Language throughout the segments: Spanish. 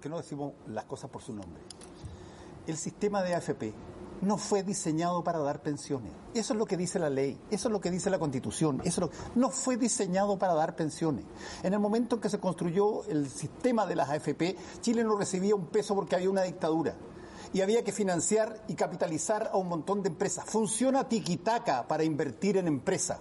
Por qué no decimos las cosas por su nombre? El sistema de AFP no fue diseñado para dar pensiones. Eso es lo que dice la ley, eso es lo que dice la Constitución, eso no fue diseñado para dar pensiones. En el momento en que se construyó el sistema de las AFP, Chile no recibía un peso porque había una dictadura. Y había que financiar y capitalizar a un montón de empresas. Funciona tiquitaca para invertir en empresas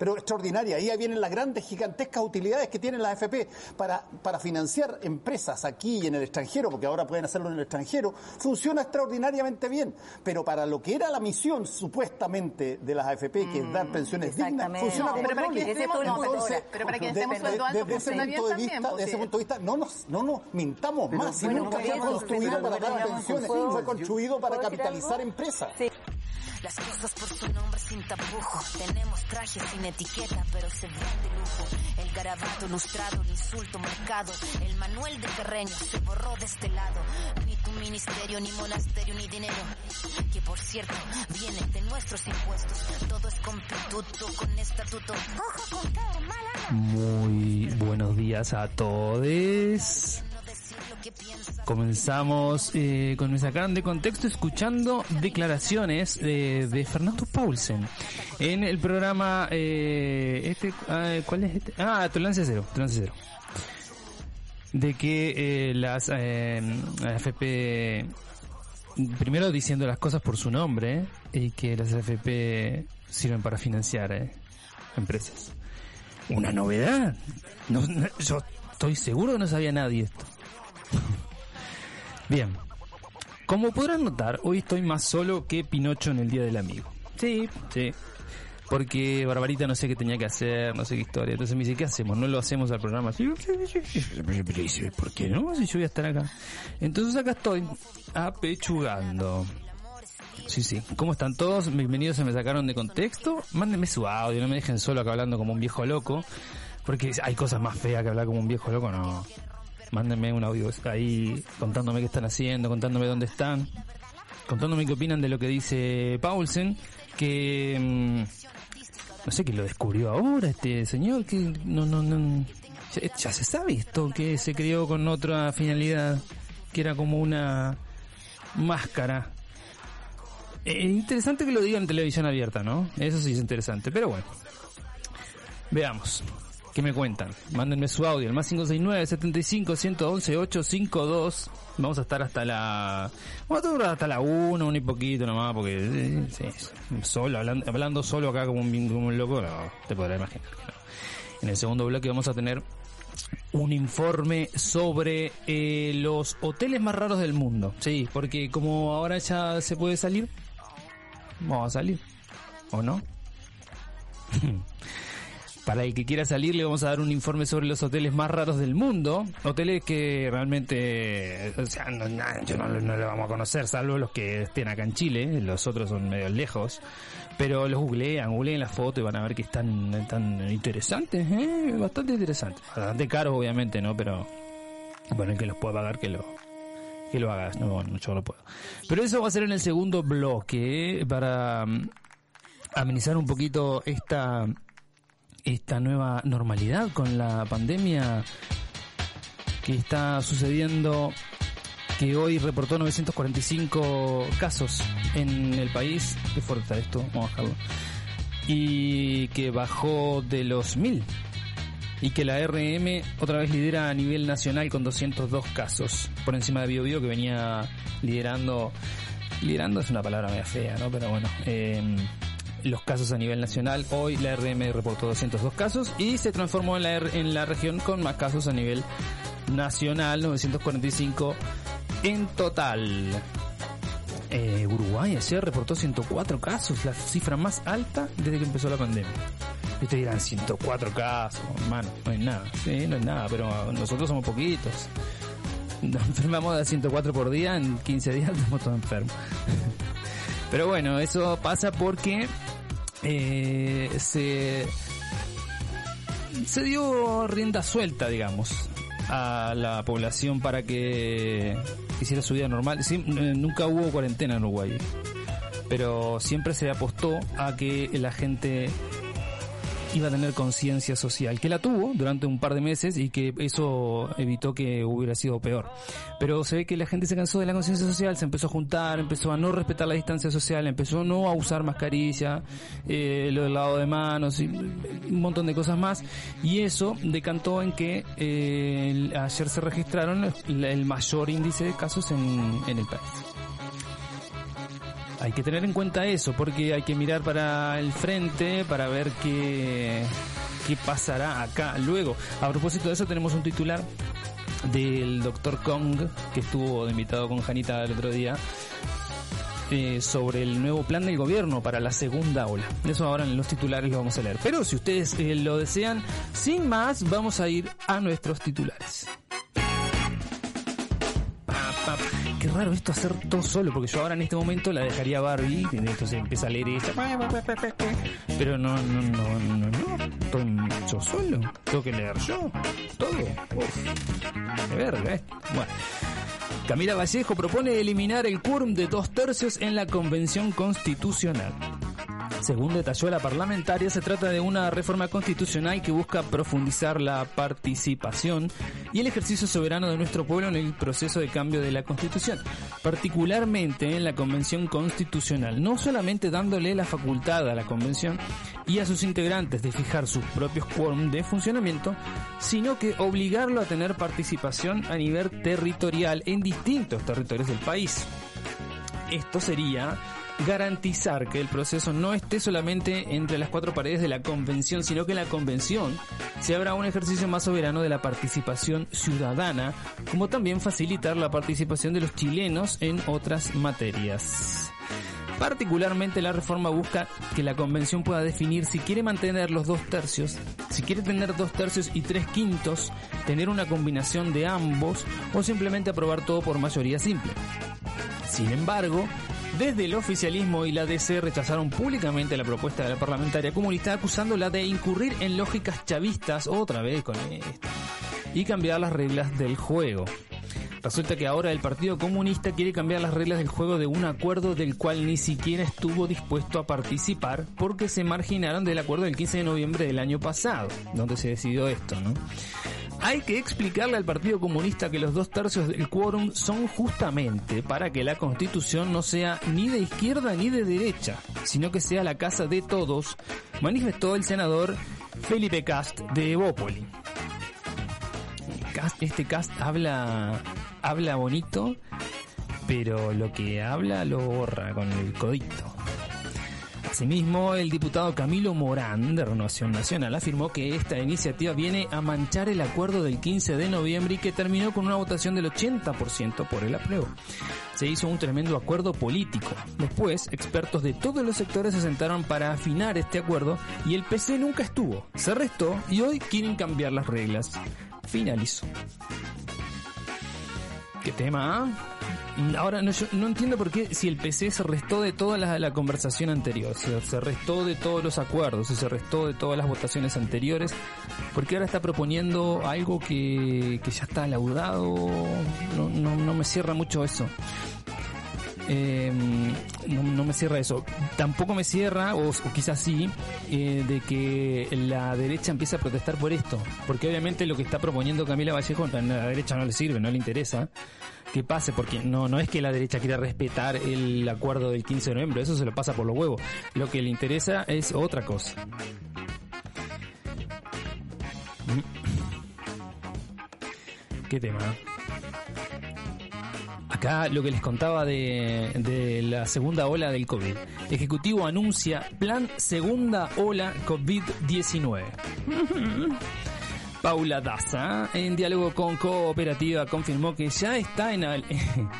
pero extraordinaria. Ahí vienen las grandes, gigantescas utilidades que tienen las AFP para, para financiar empresas aquí y en el extranjero, porque ahora pueden hacerlo en el extranjero, funciona extraordinariamente bien. Pero para lo que era la misión supuestamente de las AFP, que es dar pensiones dignas, funciona como Pero para que estemos- Entonces, pero para que de- estemos de- sueldo alto, desde ese punto de vista, desde ese sí. punto de vista, no nos, no nos mintamos más, si bueno, nunca fue construido para dar pensiones, ¿puedo- fue construido para ¿puedo decir capitalizar empresas. Las cosas por su nombre sin tapujo. Tenemos trajes sin etiqueta, pero se ven de lujo. El garabato ilustrado, el insulto marcado. El manual de terreno se borró de este lado. Ni tu ministerio, ni monasterio, ni dinero. Que por cierto, viene de nuestros impuestos. Todo es con pituto, con estatuto. Ojo con cara mala. Muy buenos días a todos. Comenzamos eh, con nuestra sacan de contexto escuchando declaraciones de, Fernando Paulsen en el programa eh, este ah, ¿cuál es este? Ah, Tolerancia Cero. De que eh, las eh, AFP primero diciendo las cosas por su nombre y que las AFP sirven para financiar eh, empresas. Una novedad. No, no, yo estoy seguro que no sabía nadie esto. Bien. Como podrán notar, hoy estoy más solo que Pinocho en el Día del Amigo. Sí, sí. Porque Barbarita no sé qué tenía que hacer, no sé qué historia. Entonces me dice, ¿qué hacemos? ¿No lo hacemos al programa? ¿por qué no? Si yo voy a estar acá. Entonces acá estoy, apechugando. Sí, sí. ¿Cómo están todos? Bienvenidos se me sacaron de contexto. Mándenme su audio, no me dejen solo acá hablando como un viejo loco. Porque hay cosas más feas que hablar como un viejo loco, no. Mándenme un audio ahí contándome qué están haciendo, contándome dónde están, contándome qué opinan de lo que dice Paulsen, que mm, no sé que lo descubrió ahora este señor, que no, no, no, ya, se sabe esto, que se creó con otra finalidad, que era como una máscara. Eh, interesante que lo diga en televisión abierta, ¿no? Eso sí es interesante, pero bueno. Veamos. ¿Qué me cuentan? Mándenme su audio, el más 569 75 111 852. Vamos a estar hasta la. Vamos a estar hasta la 1, un y poquito nomás, porque. eh, sí, solo, hablando, hablando solo acá como un, como un loco, no, te podrás imaginar. En el segundo bloque vamos a tener un informe sobre eh, los hoteles más raros del mundo. Sí, porque como ahora ya se puede salir, vamos a salir. ¿O no? Para el que quiera salir le vamos a dar un informe sobre los hoteles más raros del mundo. Hoteles que realmente, o sea, no, no, no, no lo vamos a conocer, salvo los que estén acá en Chile. Los otros son medio lejos. Pero los googlean, googleen la foto y van a ver que están tan interesantes, ¿eh? Bastante interesantes. Bastante caros, obviamente, ¿no? Pero, bueno, el que los pueda pagar, que lo, que lo hagas. No, bueno, yo no puedo. Pero eso va a ser en el segundo bloque, ¿eh? para mm, amenizar un poquito esta esta nueva normalidad con la pandemia que está sucediendo que hoy reportó 945 casos en el país. Qué fuerte está esto, vamos a bajarlo. Y que bajó de los 1000. Y que la RM otra vez lidera a nivel nacional con 202 casos. Por encima de Bio Bio que venía liderando. Liderando es una palabra media fea, ¿no? Pero bueno. Eh, los casos a nivel nacional. Hoy la RM reportó 202 casos y se transformó en la, en la región con más casos a nivel nacional, 945 en total. Eh, Uruguay ayer reportó 104 casos, la cifra más alta desde que empezó la pandemia. Y te dirán 104 casos, hermano, no es nada. Sí, no es nada, pero nosotros somos poquitos. nos enfermamos de 104 por día, en 15 días estamos todos enfermos. Pero bueno, eso pasa porque eh, se, se dio rienda suelta, digamos, a la población para que hiciera su vida normal. Sí, eh, nunca hubo cuarentena en Uruguay, pero siempre se apostó a que la gente iba a tener conciencia social, que la tuvo durante un par de meses y que eso evitó que hubiera sido peor. Pero se ve que la gente se cansó de la conciencia social, se empezó a juntar, empezó a no respetar la distancia social, empezó no a usar mascarilla, eh, lo del lado de manos y un montón de cosas más. Y eso decantó en que eh, ayer se registraron el, mayor índice de casos en, en el país. Hay que tener en cuenta eso, porque hay que mirar para el frente para ver qué, qué pasará acá. Luego, a propósito de eso, tenemos un titular del doctor Kong, que estuvo de invitado con Janita el otro día, eh, sobre el nuevo plan del gobierno para la segunda ola. Eso ahora en los titulares lo vamos a leer. Pero si ustedes eh, lo desean, sin más, vamos a ir a nuestros titulares. Qué raro esto hacer todo solo, porque yo ahora en este momento la dejaría Barbie, entonces empieza a leer esto. Pero no, no, no, no, no. Estoy yo solo. Tengo que leer yo. Todo. Uf. De verga, eh. Bueno. Camila Vallejo propone eliminar el quórum de dos tercios en la Convención Constitucional. Según detalló la parlamentaria, se trata de una reforma constitucional que busca profundizar la participación y el ejercicio soberano de nuestro pueblo en el proceso de cambio de la Constitución, particularmente en la Convención Constitucional, no solamente dándole la facultad a la Convención y a sus integrantes de fijar sus propios quórum de funcionamiento, sino que obligarlo a tener participación a nivel territorial en distintos territorios del país. Esto sería garantizar que el proceso no esté solamente entre las cuatro paredes de la convención, sino que en la convención se abra un ejercicio más soberano de la participación ciudadana, como también facilitar la participación de los chilenos en otras materias. Particularmente la reforma busca que la convención pueda definir si quiere mantener los dos tercios, si quiere tener dos tercios y tres quintos, tener una combinación de ambos o simplemente aprobar todo por mayoría simple. Sin embargo, desde el oficialismo y la DC rechazaron públicamente la propuesta de la parlamentaria comunista acusándola de incurrir en lógicas chavistas otra vez con esto y cambiar las reglas del juego. Resulta que ahora el Partido Comunista quiere cambiar las reglas del juego de un acuerdo del cual ni siquiera estuvo dispuesto a participar porque se marginaron del acuerdo del 15 de noviembre del año pasado, donde se decidió esto, ¿no? Hay que explicarle al Partido Comunista que los dos tercios del quórum son justamente para que la constitución no sea ni de izquierda ni de derecha, sino que sea la casa de todos, manifestó el senador Felipe Cast de Evópoli. Este Cast habla, habla bonito, pero lo que habla lo borra con el codito. Asimismo, el diputado Camilo Morán de Renovación Nacional afirmó que esta iniciativa viene a manchar el acuerdo del 15 de noviembre y que terminó con una votación del 80% por el apruebo. Se hizo un tremendo acuerdo político. Después, expertos de todos los sectores se sentaron para afinar este acuerdo y el PC nunca estuvo. Se restó y hoy quieren cambiar las reglas. Finalizó. ¿Qué tema? ah? Ahora no, yo no entiendo por qué si el PC se restó de toda la, conversación anterior, se, se restó de todos los acuerdos se restó de todas las votaciones anteriores, porque ahora está proponiendo algo que, que ya está laudado, no, no, no me cierra mucho eso. No, no me cierra eso. Tampoco me cierra, o, o quizás sí, eh, de que la derecha empiece a protestar por esto. Porque obviamente lo que está proponiendo Camila Vallejo a la derecha no le sirve, no le interesa que pase, porque no, no es que la derecha quiera respetar el acuerdo del 15 de noviembre, eso se lo pasa por los huevos. Lo que le interesa es otra cosa. ¿Qué tema? Acá lo que les contaba de, de la segunda ola del COVID. Ejecutivo anuncia plan segunda ola COVID-19. Paula Daza, en diálogo con Cooperativa, confirmó que ya está en, al-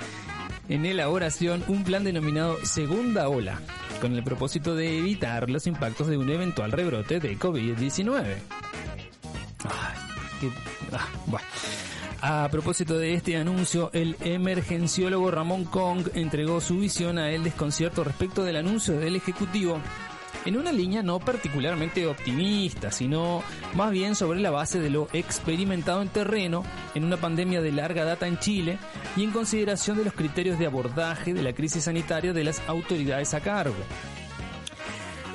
en elaboración un plan denominado Segunda Ola, con el propósito de evitar los impactos de un eventual rebrote de COVID-19. Ay, qué- ah, bueno. A propósito de este anuncio, el emergenciólogo Ramón Kong entregó su visión a el desconcierto respecto del anuncio del Ejecutivo en una línea no particularmente optimista, sino más bien sobre la base de lo experimentado en terreno en una pandemia de larga data en Chile y en consideración de los criterios de abordaje de la crisis sanitaria de las autoridades a cargo.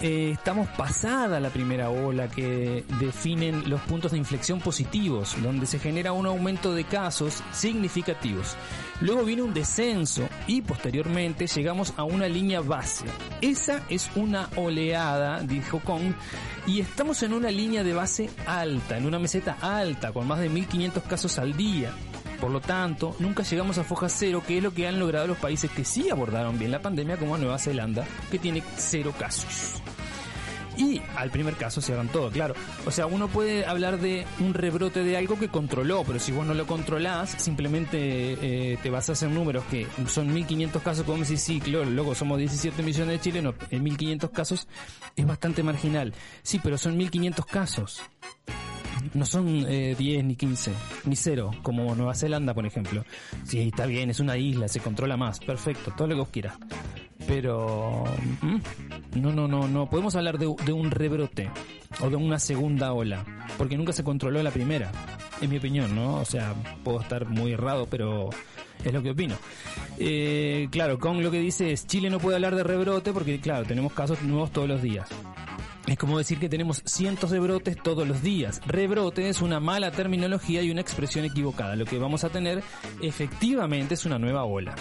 Eh, estamos pasada la primera ola que definen los puntos de inflexión positivos, donde se genera un aumento de casos significativos. Luego viene un descenso y posteriormente llegamos a una línea base. Esa es una oleada, dijo Kong, y estamos en una línea de base alta, en una meseta alta, con más de 1500 casos al día. Por lo tanto, nunca llegamos a foja cero, que es lo que han logrado los países que sí abordaron bien la pandemia, como Nueva Zelanda, que tiene cero casos. Y al primer caso hagan todo, claro. O sea, uno puede hablar de un rebrote de algo que controló, pero si vos no lo controlás, simplemente eh, te a hacer números que son 1500 casos, como decís, sí, claro, luego somos 17 millones de chilenos, en 1500 casos es bastante marginal. Sí, pero son 1500 casos. No son eh, 10 ni 15, ni cero, como Nueva Zelanda, por ejemplo. Sí, está bien, es una isla, se controla más, perfecto, todo lo que vos quieras. Pero ¿mm? no, no, no, no podemos hablar de, de un rebrote o de una segunda ola, porque nunca se controló la primera, en mi opinión, ¿no? O sea, puedo estar muy errado, pero es lo que opino. Eh, claro, con lo que dice es, Chile no puede hablar de rebrote porque, claro, tenemos casos nuevos todos los días. Es como decir que tenemos cientos de brotes todos los días. Rebrote es una mala terminología y una expresión equivocada. Lo que vamos a tener efectivamente es una nueva ola.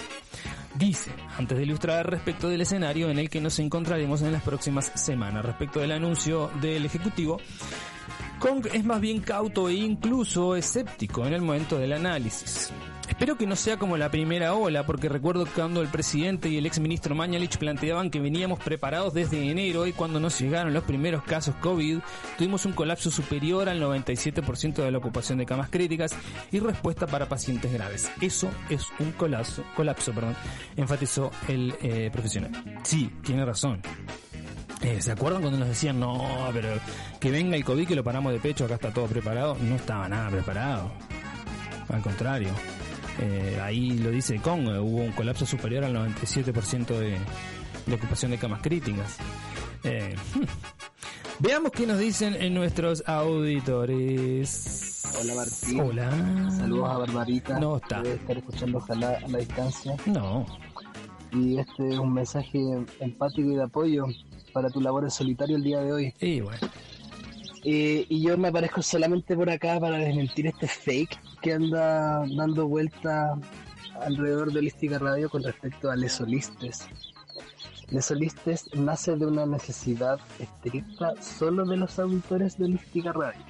Dice, antes de ilustrar respecto del escenario en el que nos encontraremos en las próximas semanas, respecto del anuncio del Ejecutivo, Kong es más bien cauto e incluso escéptico en el momento del análisis. Espero que no sea como la primera ola, porque recuerdo cuando el presidente y el ex ministro Mañalich planteaban que veníamos preparados desde enero y cuando nos llegaron los primeros casos COVID, tuvimos un colapso superior al 97% de la ocupación de camas críticas y respuesta para pacientes graves. Eso es un colapso, colapso, perdón, enfatizó el eh, profesional. Sí, tiene razón. Eh, ¿Se acuerdan cuando nos decían, no, pero que venga el COVID que lo paramos de pecho, acá está todo preparado? No estaba nada preparado. Al contrario. Eh, ahí lo dice Kong, eh, hubo un colapso superior al 97% de, de ocupación de camas críticas. Eh, Veamos qué nos dicen en nuestros auditores. Hola Martín. Hola. Saludos a Barbarita. No está. Debe estar escuchando ojalá a la distancia. No. Y este es un mensaje empático y de apoyo para tu labor en solitario el día de hoy. Y bueno. Eh, y yo me aparezco solamente por acá para desmentir este fake que anda dando vuelta alrededor de Holística Radio con respecto a Lesolistes. Lesolistes nace de una necesidad estricta solo de los auditores de Holística Radio.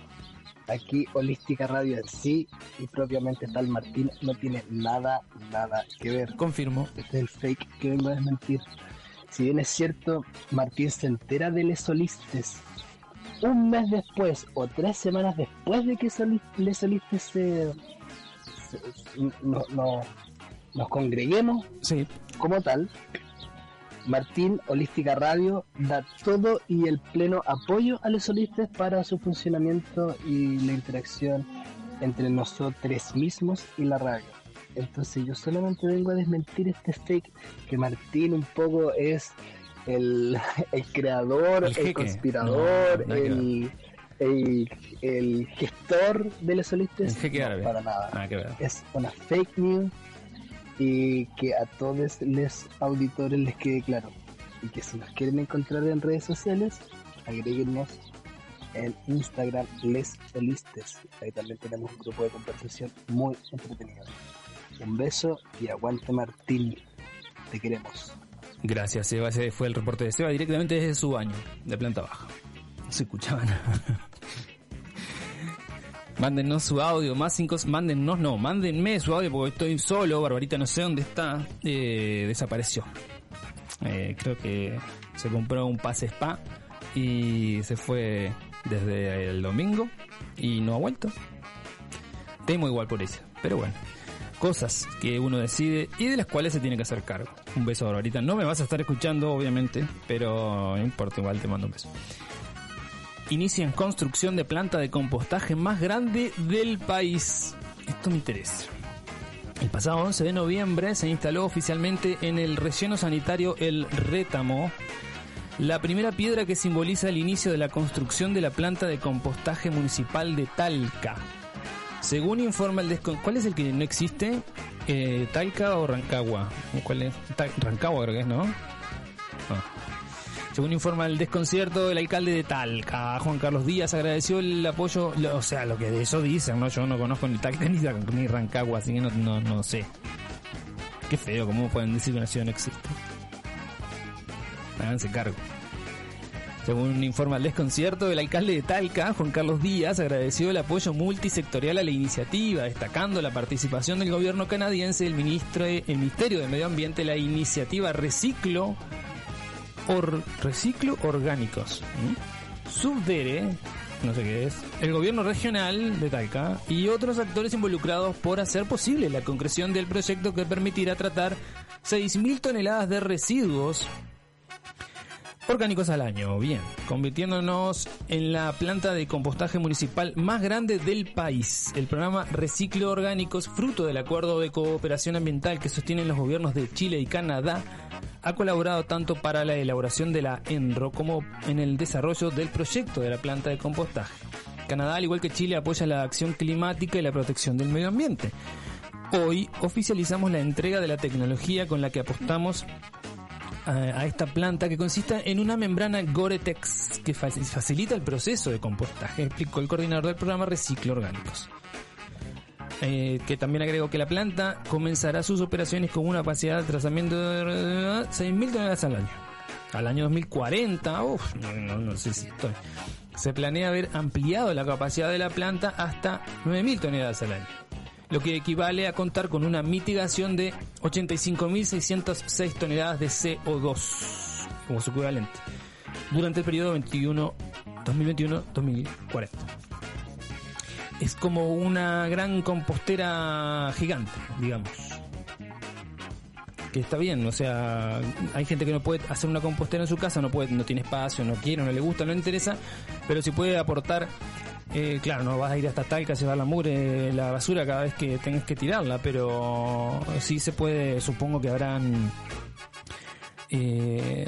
Aquí Holística Radio en sí y propiamente tal Martín no tiene nada, nada que ver. Confirmo. Este es el fake que vengo a desmentir. Si bien es cierto, Martín se entera de Lesolistes un mes después o tres semanas después de que Soli- Lesolistes se, se- no- no- nos congreguemos Sí. como tal, Martín Holística Radio da todo y el pleno apoyo a los solistas para su funcionamiento y la interacción entre nosotros mismos y la radio. Entonces yo solamente vengo a desmentir este fake que Martín un poco es el, el creador, El conspirador, No, el, el, el gestor de los solistas. No. Para nada Nada que ver. es una fake news y que a todos los auditores les quede claro. Y que si nos quieren encontrar en redes sociales, agréguenos en Instagram Les Solistes. Ahí también tenemos un grupo de conversación muy entretenido. Un beso y aguante Martín. Te queremos. Gracias, Seba. Ese fue el reporte de Seba directamente desde su baño, de planta baja. No se escuchaba nada. Mándennos su audio, más cinco, mándennos, no, mándenme su audio porque estoy solo, Barbarita no sé dónde está, eh, desapareció. Eh, creo que se compró un pase spa y se fue desde el domingo y no ha vuelto. Temo igual por eso, pero bueno. Cosas que uno decide y de las cuales se tiene que hacer cargo. Un beso, Barbarita. No me vas a estar escuchando, obviamente, pero no importa, igual te mando un beso. Inician construcción de planta de compostaje más grande del país. esto me interesa. El pasado 11 de noviembre se instaló oficialmente en el relleno sanitario El Rétamo la primera piedra que simboliza el inicio de la construcción de la planta de compostaje municipal de Talca. Según informa el descon... ¿Cuál es el que no existe? Eh, ¿Talca o Rancagua? ¿Cuál es? Rancagua creo que es, ¿no? Ah. Según informa el desconcierto, el alcalde de Talca, Juan Carlos Díaz, agradeció el apoyo, o sea, lo que de eso dicen, ¿no? Yo no conozco ni Talca ni Rancagua, así que no, no, no sé. Qué feo, ¿cómo pueden decir que una ciudad no existe? Háganse cargo. Según informa el desconcierto, el alcalde de Talca, Juan Carlos Díaz, agradeció el apoyo multisectorial a la iniciativa, destacando la participación del gobierno canadiense, el, ministro, el Ministerio de Medio Ambiente, la iniciativa Reciclo, Or- Reciclo Orgánicos. Subdere, no sé qué es, el gobierno regional de Talca y otros actores involucrados por hacer posible la concreción del proyecto que permitirá tratar 6.000 toneladas de residuos orgánicos al año, bien, convirtiéndonos en la planta de compostaje municipal más grande del país. El programa Reciclo Orgánicos, fruto del acuerdo de cooperación ambiental que sostienen los gobiernos de Chile y Canadá, ha colaborado tanto para la elaboración de la ENRO como en el desarrollo del proyecto de la planta de compostaje. Canadá, al igual que Chile, apoya la acción climática y la protección del medio ambiente. Hoy oficializamos la entrega de la tecnología con la que apostamos a, a esta planta que consiste en una membrana Gore-Tex que fa- facilita el proceso de compostaje, explicó el coordinador del programa Reciclo Orgánicos. Eh, que también agregó que la planta comenzará sus operaciones con una capacidad de trazamiento de 6.000 toneladas al año. Al año 2040, uff, no sé si estoy. Se planea haber ampliado la capacidad de la planta hasta 9.000 toneladas al año lo que equivale a contar con una mitigación de 85.606 toneladas de CO2 como su equivalente durante el periodo 21 2021-2040. Es como una gran compostera gigante, digamos. Que está bien, o sea, hay gente que no puede hacer una compostera en su casa, no puede, no tiene espacio, no quiere, no le gusta, no le interesa, pero si puede aportar eh, claro, no vas a ir hasta Talca a llevar la mugre, la basura cada vez que tengas que tirarla, pero sí se puede, supongo que habrán... Eh,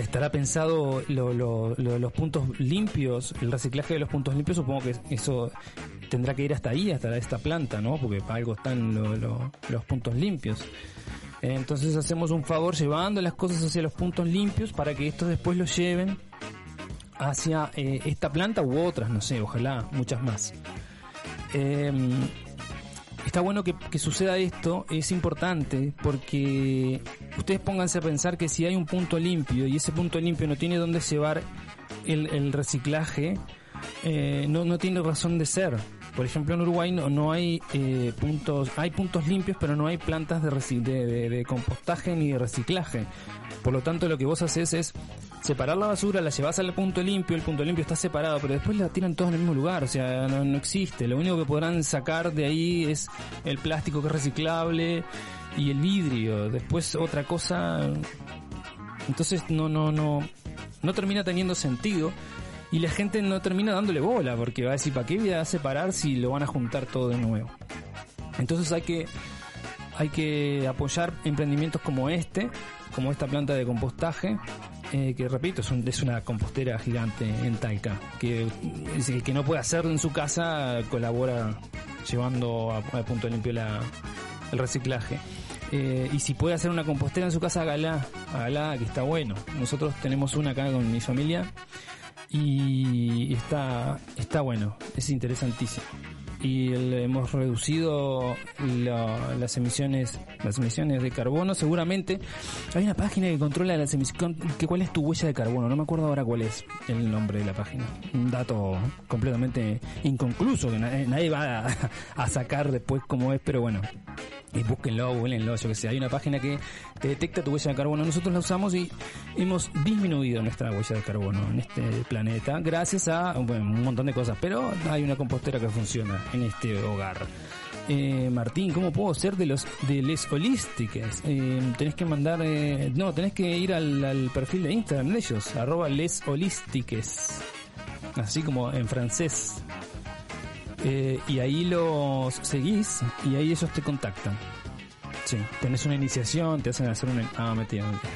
estará pensado lo- lo- lo- los puntos limpios, el reciclaje de los puntos limpios, supongo que eso tendrá que ir hasta ahí, hasta esta planta, ¿no? Porque para algo están lo- lo- los puntos limpios. Entonces hacemos un favor llevando las cosas hacia los puntos limpios para que estos después los lleven hacia eh, esta planta u otras, no sé, ojalá muchas más. Eh, está bueno que, que suceda esto, es importante porque ustedes pónganse a pensar que si hay un punto limpio y ese punto limpio no tiene dónde llevar el, reciclaje, eh, no, no tiene razón de ser. Por ejemplo, en Uruguay no, no hay eh, puntos, hay puntos limpios, pero no hay plantas de, de- de compostaje ni de reciclaje. Por lo tanto, lo que vos haces es separar la basura, la llevas al punto limpio, el punto limpio está separado, pero después la tiran todos en el mismo lugar, o sea, no, no existe. Lo único que podrán sacar de ahí es el plástico que es reciclable y el vidrio. Después otra cosa, entonces no, no, no, no termina teniendo sentido y la gente no termina dándole bola porque va a decir, ¿para qué voy a separar si lo van a juntar todo de nuevo? Entonces hay que hay que apoyar emprendimientos como este, como esta planta de compostaje, eh, que repito, es, un- es una compostera gigante en Talca, que que no puede hacer en su casa colabora llevando a punto limpio la, el reciclaje. Eh, y si puede hacer una compostera en su casa, hágala, hágala, que está bueno. Nosotros tenemos una acá con mi familia y está, está bueno, es interesantísimo. Y hemos reducido la- las emisiones las emisiones de carbono seguramente. Hay una página que controla las emisiones que cuál es tu huella de carbono no me acuerdo ahora cuál es el nombre de la página. Un dato completamente inconcluso que nadie, nadie va a, a sacar después cómo es pero bueno y búsquenlo, búsquenlo, yo que sé. Hay una página que te detecta tu huella de carbono. Nosotros la usamos y hemos disminuido nuestra huella de carbono en este planeta gracias a un montón de cosas. Pero hay una compostera que funciona en este hogar. Eh, Martín, ¿cómo puedo ser de los de les holísticas? Eh, tenés que mandar, eh, no, tenés que ir al, al perfil de Instagram de ellos, arroba les holístiques, así como en francés. Eh, y ahí los seguís y ahí ellos te contactan. Sí, tenés una iniciación, te hacen hacer una... Ah, mentira. mentira.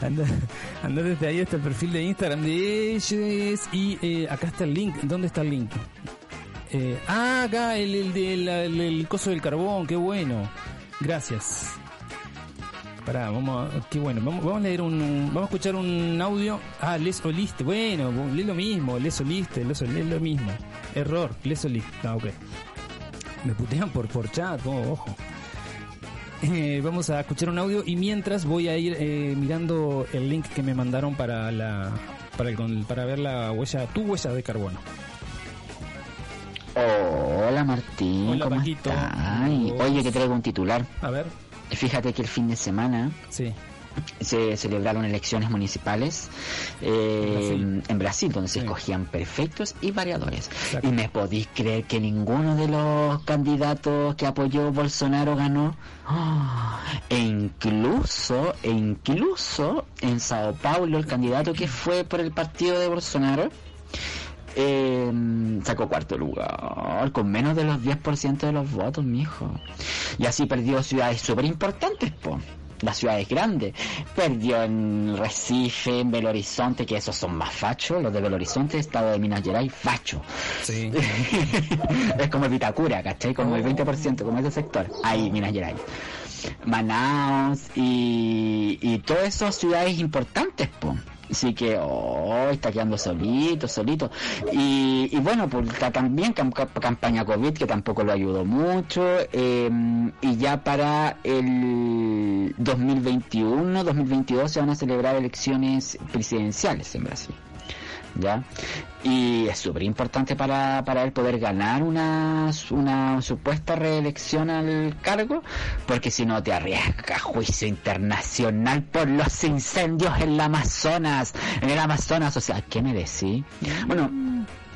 Anda, anda desde ahí hasta el perfil de Instagram de ellos y eh, acá está el link. ¿Dónde está el link? Eh, ah, acá el, el, el- el coso del carbón, qué bueno. Gracias. Pará, vamos a, qué bueno, vamos, vamos a leer un, vamos a escuchar un audio. Ah, les oliste, bueno, lee lo mismo, les oliste, les lee lo mismo. Error, les oliste, ah, ok. Me putean por, por chat, oh, ojo. Eh, vamos a escuchar un audio y mientras voy a ir eh, mirando el link que me mandaron para la para el, con- para ver la huella, tu huella de carbono. Hola Martín, Hola, ¿cómo Paquito. estás? Oye, que traigo un titular. A ver, Fíjate que el fin de semana sí. Se celebraron elecciones municipales eh, Brasil. en Brasil, donde se Sí. escogían prefectos y variadores. Exacto. Y me podéis creer que ninguno de los candidatos que apoyó Bolsonaro ganó. E incluso, e incluso en Sao Paulo, el candidato que fue por el partido de Bolsonaro eh, sacó cuarto lugar, con menos de los 10% de los votos, mijo. Y así perdió ciudades súper importantes, po. Las ciudades grandes. Perdió en Recife, en Belo Horizonte, que esos son más fachos. Los de Belo Horizonte, estado de Minas Gerais, facho. Sí. es como el Vitacura, ¿cachai? Como el 20%, como ese sector. Ahí, Minas Gerais. Manaus y, y todas esas ciudades importantes, po. Así que, oh, está quedando solito, solito. Y, y bueno, pues está también cam- cam- campaña COVID, que tampoco lo ayudó mucho. eh, y ya para el 2021, 2022 se van a celebrar elecciones presidenciales en Brasil. ¿Ya? Y es súper importante para, para él poder ganar una, una supuesta reelección al cargo, porque si no te arriesga juicio internacional por los incendios en el Amazonas, en el Amazonas, o sea, ¿qué me decís? Bueno,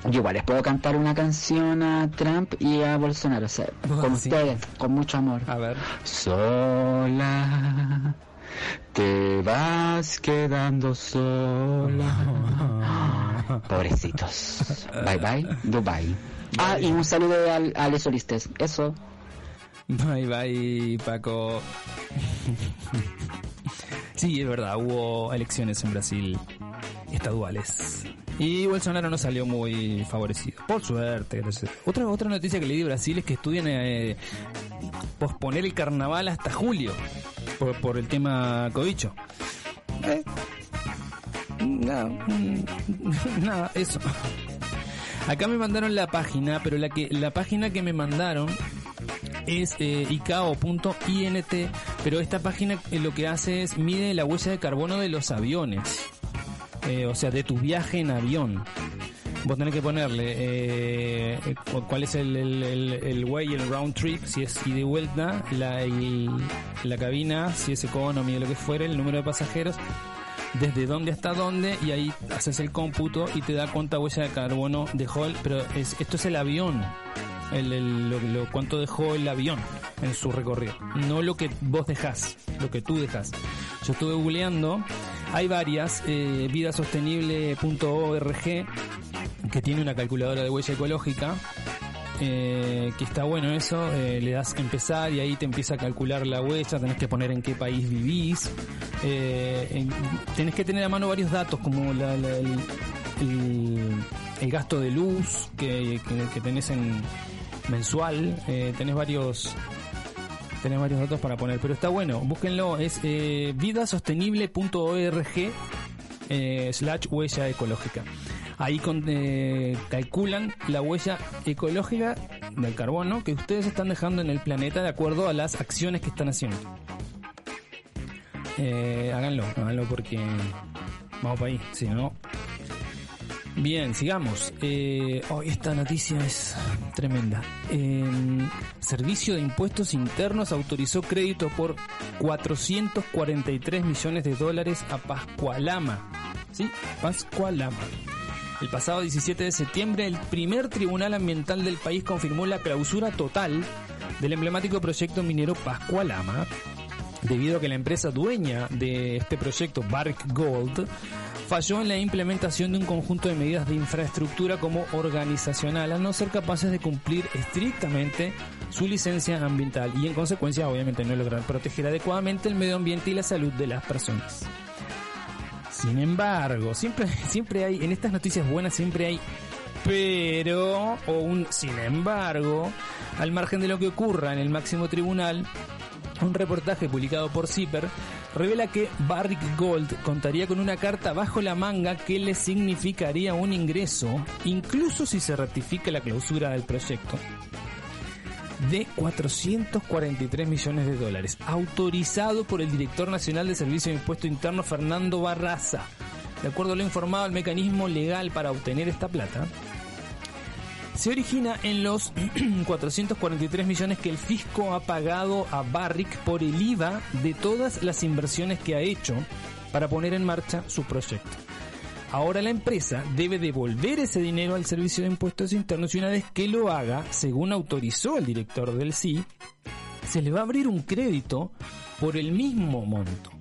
yo igual les puedo cantar una canción a Trump y a Bolsonaro, o sea, ¿Vos con ustedes, con mucho amor. A ver. Sola, te vas quedando sola. Pobrecitos. Bye bye, Dubai. Ah, y un saludo al, a Les Solistes. Eso. Bye bye, Paco. sí, es verdad, hubo elecciones en Brasil estaduales. Y Bolsonaro no salió muy favorecido. Por suerte. gracias. Otra, otra noticia que leí de Brasil es que estudian eh, posponer el carnaval hasta julio. Por, por el tema cobicho. Eh, nada, mm, nada, eso. Acá me mandaron la página, pero la que la página que me mandaron es eh, icao.int, pero esta página eh, lo que hace es mide la huella de carbono de los aviones. Eh, o sea, de tu viaje en avión. Vos tenés que ponerle cu- cuál es el, el, way, el round trip, si es ida y vuelta, la, la cabina, si es economy lo que fuere, el número de pasajeros, desde dónde hasta dónde, y ahí haces el cómputo y te da cuánta huella de carbono dejó el, pero es, esto es el avión, el, lo, cuánto dejó el avión en su recorrido, no lo que vos dejás, lo que tú dejás. Yo estuve googleando, hay varias, eh, vidasostenible.org, que tiene una calculadora de huella ecológica, eh, que está bueno eso, eh, le das empezar y ahí te empieza a calcular la huella, tenés que poner en qué país vivís, eh, en- tenés que tener a mano varios datos como la- la- el, gasto de luz que tenés en mensual, eh, tenés varios tenés varios datos para poner, pero está bueno, búsquenlo, es eh, vidasostenible.org eh, slash huella ecológica. Ahí eh, calculan la huella ecológica del carbono que ustedes están dejando en el planeta de acuerdo a las acciones que están haciendo. Eh, háganlo, háganlo porque vamos para ahí, si no. Bien, sigamos. Eh, oh, esta noticia es tremenda. Eh, Servicio de Impuestos Internos autorizó crédito por 443 millones de dólares a Pascualama. ¿Sí? Pascualama. El pasado 17 de septiembre, el primer tribunal ambiental del país confirmó la clausura total del emblemático proyecto minero Pascualama. Debido a que la empresa dueña de este proyecto, Barrick Gold, falló en la implementación de un conjunto de medidas de infraestructura como organizacional al no ser capaces de cumplir estrictamente su licencia ambiental y en consecuencia obviamente no lograr proteger adecuadamente el medio ambiente y la salud de las personas. Sin embargo, siempre, siempre hay, en estas noticias buenas siempre hay pero o un sin embargo, al margen de lo que ocurra en el máximo tribunal, un reportaje publicado por Zipper revela que Barrick Gold contaría con una carta bajo la manga que le significaría un ingreso, incluso si se ratifica la clausura del proyecto, de 443 millones de dólares, autorizado por el director nacional de Servicio de Impuesto Interno Fernando Barraza. De acuerdo a lo informado, el mecanismo legal para obtener esta plata se origina en los 443 millones que el fisco ha pagado a Barrick por el IVA de todas las inversiones que ha hecho para poner en marcha su proyecto. Ahora la empresa debe devolver ese dinero al Servicio de Impuestos Internos y una vez que lo haga, según autorizó el director del SI, se le va a abrir un crédito por el mismo monto.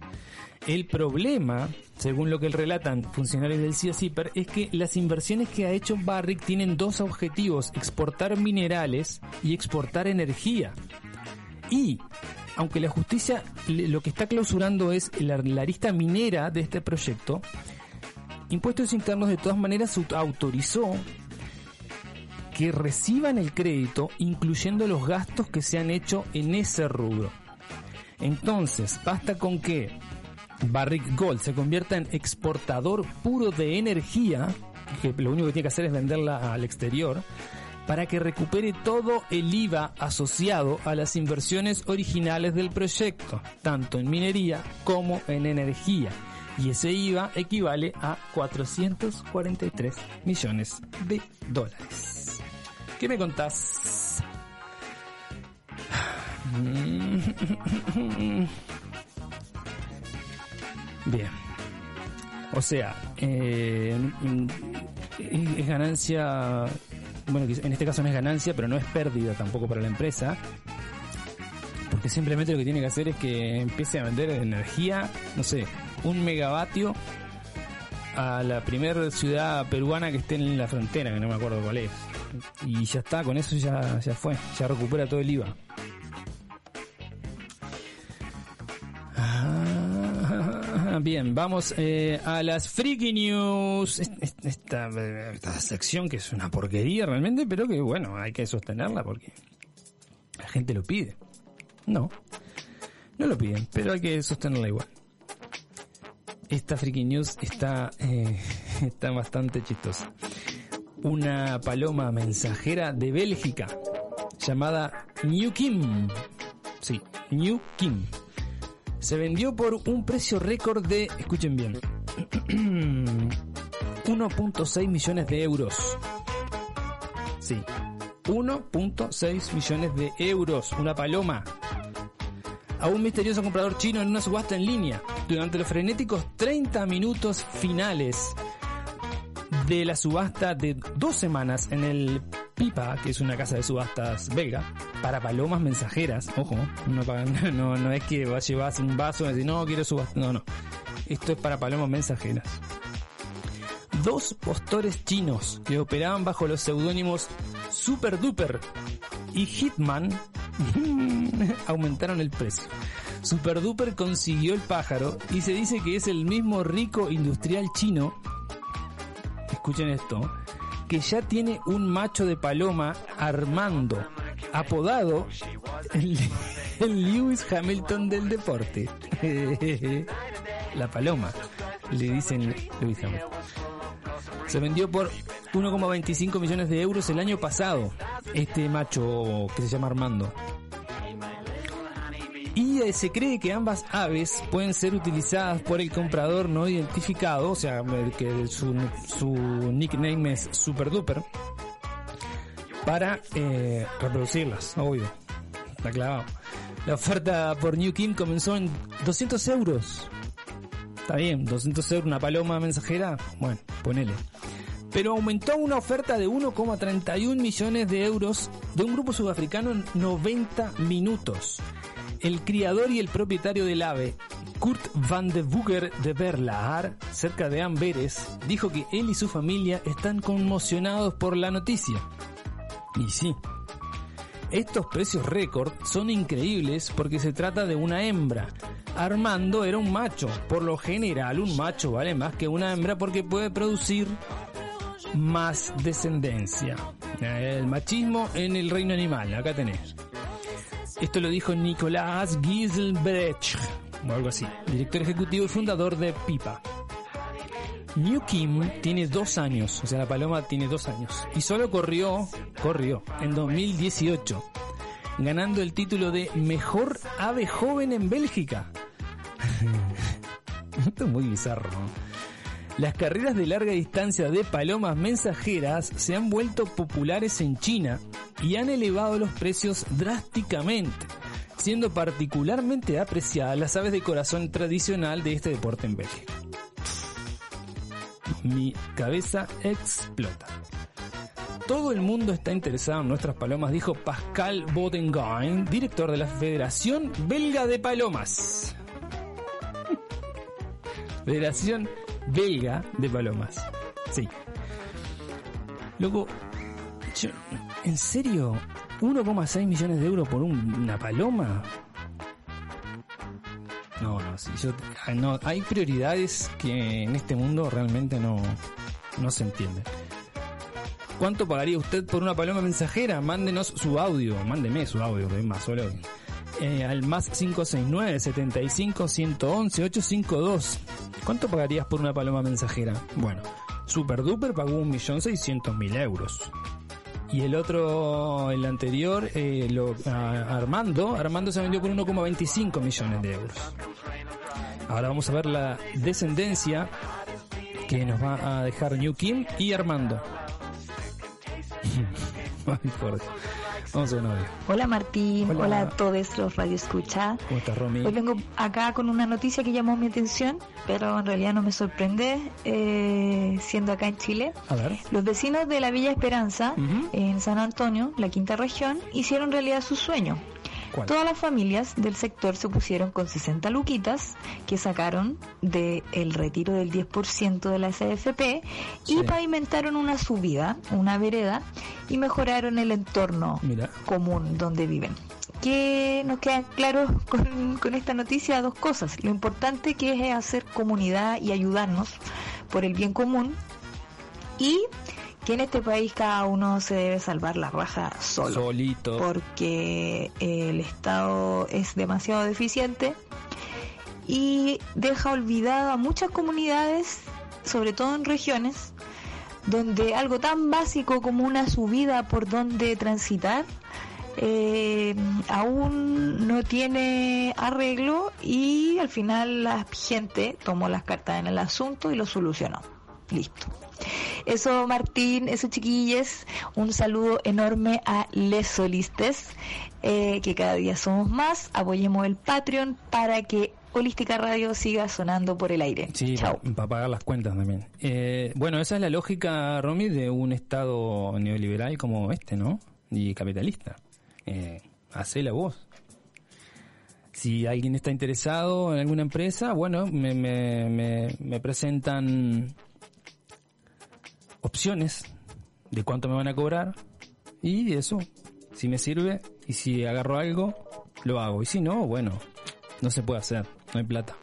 El problema, según lo que relatan funcionarios del CIA CIPER, es que las inversiones que ha hecho Barrick tienen dos objetivos, exportar minerales y exportar energía. Y, aunque la justicia lo que está clausurando es la, la lista minera de este proyecto, Impuestos Internos de todas maneras autorizó que reciban el crédito incluyendo los gastos que se han hecho en ese rubro. Entonces, basta con que Barrick Gold se convierta en exportador puro de energía, que lo único que tiene que hacer es venderla al exterior, para que recupere todo el IVA asociado a las inversiones originales del proyecto, tanto en minería como en energía. Y ese IVA equivale a 443 millones de dólares. ¿Qué me contás? Bien. O sea, eh, es ganancia, bueno, en este caso no es ganancia, pero no es pérdida tampoco para la empresa, porque simplemente lo que tiene que hacer es que empiece a vender energía, no sé, un megavatio a la primera ciudad peruana que esté en la frontera, que no me acuerdo cuál es. Y ya está, con eso ya, ya fue, ya recupera todo el IVA. Bien, vamos eh, a las Freaky News. Esta, sección que es una porquería realmente, pero que bueno, hay que sostenerla porque la gente lo pide. No, no lo piden, pero hay que sostenerla igual. Esta Freaky News está, eh, está bastante chistosa. Una paloma mensajera de Bélgica llamada New Kim. Sí, New Kim se vendió por un precio récord de, escuchen bien, 1.6 millones de euros. Sí, 1.6 millones de euros, una paloma. A un misterioso comprador chino en una subasta en línea. Durante los frenéticos 30 minutos finales de la subasta de dos semanas en el Pipa, que es una casa de subastas belga, para palomas mensajeras, ojo, no, no, no es que vas a llevar un vaso y decir, no, quiero subastar, no, no. Esto es para palomas mensajeras. Dos postores chinos que operaban bajo los seudónimos Super Duper y Hitman aumentaron el precio. Super Duper consiguió el pájaro y se dice que es el mismo rico industrial chino. Escuchen esto que ya tiene un macho de paloma Armando, apodado el, Lewis Hamilton del deporte. La paloma, le dicen Lewis Hamilton. Se vendió por 1,25 millones de euros el año pasado, este macho que se llama Armando. Y eh, se cree que ambas aves pueden ser utilizadas por el comprador no identificado, o sea, que su, nickname es Super Duper, para eh, reproducirlas, obvio. Está clavado. La oferta por New Kim comenzó en 200 euros. Está bien, 200 euros una paloma mensajera, bueno, ponele. Pero aumentó una oferta de 1,31 millones de euros de un grupo sudafricano en 90 minutos El criador y el propietario del ave, Kurt van de Bugger de Berlaar, cerca de Amberes, dijo que él y su familia están conmocionados por la noticia. Y sí, estos precios récord son increíbles porque se trata de una hembra. Armando era un macho. Por lo general, un macho vale más que una hembra porque puede producir más descendencia. El machismo en el reino animal, acá tenés. Esto lo dijo Nicolás Giselbrecht, o algo así, director ejecutivo y fundador de Pipa. New Kim tiene dos años, o sea, la paloma tiene dos años, y solo corrió, corrió, en 2018, ganando el título de Mejor Ave Joven en Bélgica. Esto es muy bizarro. ¿no? Las carreras de larga distancia de palomas mensajeras se han vuelto populares en China y han elevado los precios drásticamente, siendo particularmente apreciadas las aves de corazón tradicional de este deporte en Bélgica. Mi cabeza explota. Todo el mundo está interesado en nuestras palomas, dijo Pascal Bodengain, director de la Federación Belga de Palomas. Federación Belga de Palomas. Sí. Yo- ¿en serio? ¿1,6 millones de euros por un- una paloma? No, no, sí, yo, ah, no, hay prioridades que en este mundo realmente no, no se entienden. ¿Cuánto pagaría usted por una paloma mensajera? Mándenos su audio, mándeme su audio, que es más solo. Eh, al más 569 75 111 852. ¿Cuánto pagarías por una paloma mensajera? Bueno, Super Duper pagó 1.600.000 euros. Y el otro, el anterior, eh, lo, Armando, Armando se vendió por 1,25 millones de euros. Ahora vamos a ver la descendencia que nos va a dejar New Kim y Armando. Vamos. Hola Martín, Hola. hola, a todos los Radio Escucha. ¿Cómo estás, Romy? Hoy vengo acá con una noticia que llamó mi atención, pero en realidad no me sorprende, eh, siendo acá en Chile. A ver. Los vecinos de la Villa Esperanza, en San Antonio, la quinta región, hicieron realidad su sueño. ¿Cuál? Todas las familias del sector se pusieron con 60 luquitas que sacaron del retiro del 10% de la SFP y pavimentaron una subida, una vereda y mejoraron el entorno Mira. común donde viven. Que nos quedan claros con, con esta noticia dos cosas. Lo importante que es hacer comunidad y ayudarnos por el bien común y que en este país cada uno se debe salvar la raja solo Solito. porque el Estado es demasiado deficiente y deja olvidado a muchas comunidades, sobre todo en regiones, donde algo tan básico como una subida por donde transitar eh, aún no tiene arreglo y al final la gente tomó las cartas en el asunto y lo solucionó. Listo. Eso Martín, eso chiquilles, un saludo enorme a les solistes, eh, que cada día somos más, apoyemos el Patreon para que Holística Radio siga sonando por el aire. Sí, Chao. para pagar las cuentas también. Eh, bueno, esa es la lógica, Romy, de un Estado neoliberal como este, ¿no? Y capitalista. Eh, hacela vos. Si alguien está interesado en alguna empresa, bueno, me, me, me, me presentan opciones de cuánto me van a cobrar y eso, si me sirve y si agarro algo, lo hago. Y si no, bueno, no se puede hacer, no hay plata.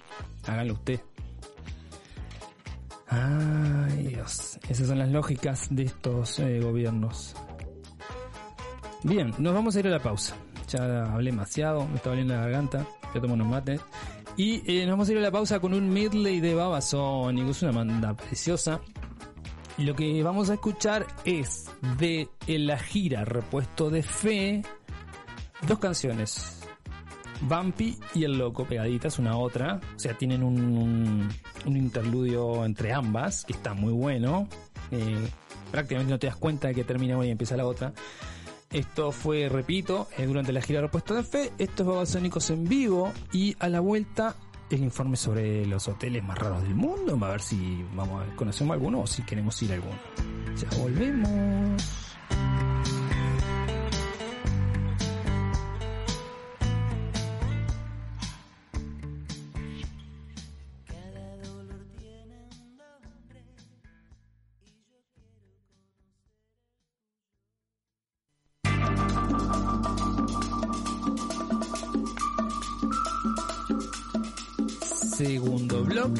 Háganlo usted. Ay, Dios. Esas son las lógicas de estos eh, gobiernos. Bien, nos vamos a ir a la pausa. Ya hablé demasiado, me está valiendo la garganta. Ya tomo unos mates. Y eh, nos vamos a ir a la pausa con un medley de Babasónico. Es una banda preciosa. Lo que vamos a escuchar es de la gira Repuesto de Fe dos canciones. Bumpy y El Loco pegaditas una a otra. O sea, tienen un, un, interludio entre ambas que está muy bueno. Eh, prácticamente no te das cuenta de que termina una y empieza la otra. Esto fue, repito, eh, durante la gira Repuesto de Fe. Estos Babasónicos en vivo. Y a la vuelta, el informe sobre los hoteles más raros del mundo. A ver si vamos a conocemos alguno o si queremos ir a alguno. Ya volvemos.